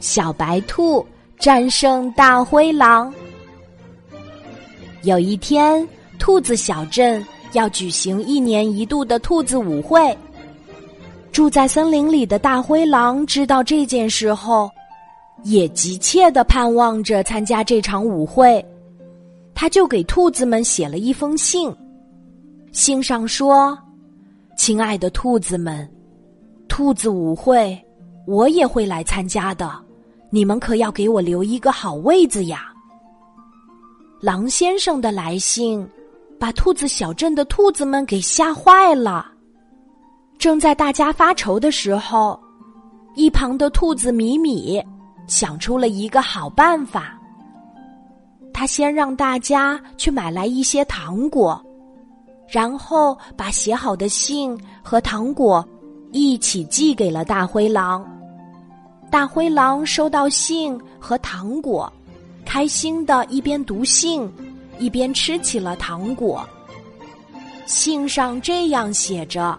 小白兔战胜大灰狼。有一天，兔子小镇要举行一年一度的兔子舞会。住在森林里的大灰狼知道这件事后，也急切的盼望着参加这场舞会。他就给兔子们写了一封信，信上说：“亲爱的兔子们，兔子舞会我也会来参加的，你们可要给我留一个好位子呀。”狼先生的来信把兔子小镇的兔子们给吓坏了。正在大家发愁的时候，一旁的兔子米米想出了一个好办法。他先让大家去买来一些糖果，然后把写好的信和糖果一起寄给了大灰狼。大灰狼收到信和糖果，开心的一边读信，一边吃起了糖果。信上这样写着。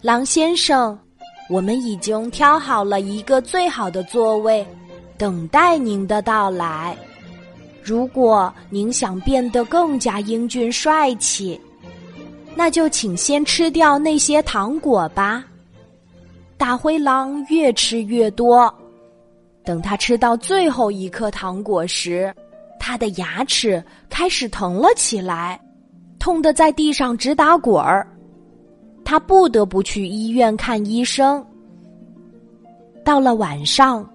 狼先生，我们已经挑好了一个最好的座位，等待您的到来。如果您想变得更加英俊帅气，那就请先吃掉那些糖果吧。大灰狼越吃越多，等他吃到最后一颗糖果时，他的牙齿开始疼了起来，痛得在地上直打滚儿。他不得不去医院看医生。到了晚上，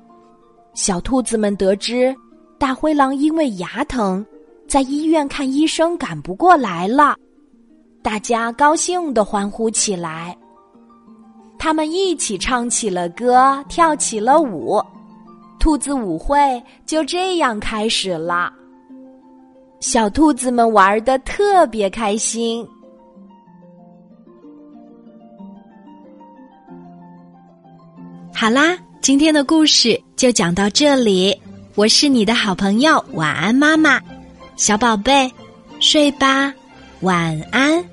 小兔子们得知大灰狼因为牙疼，在医院看医生赶不过来了，大家高兴的欢呼起来。他们一起唱起了歌，跳起了舞，兔子舞会就这样开始了。小兔子们玩的特别开心。好啦，今天的故事就讲到这里。我是你的好朋友，晚安，妈妈，小宝贝，睡吧，晚安。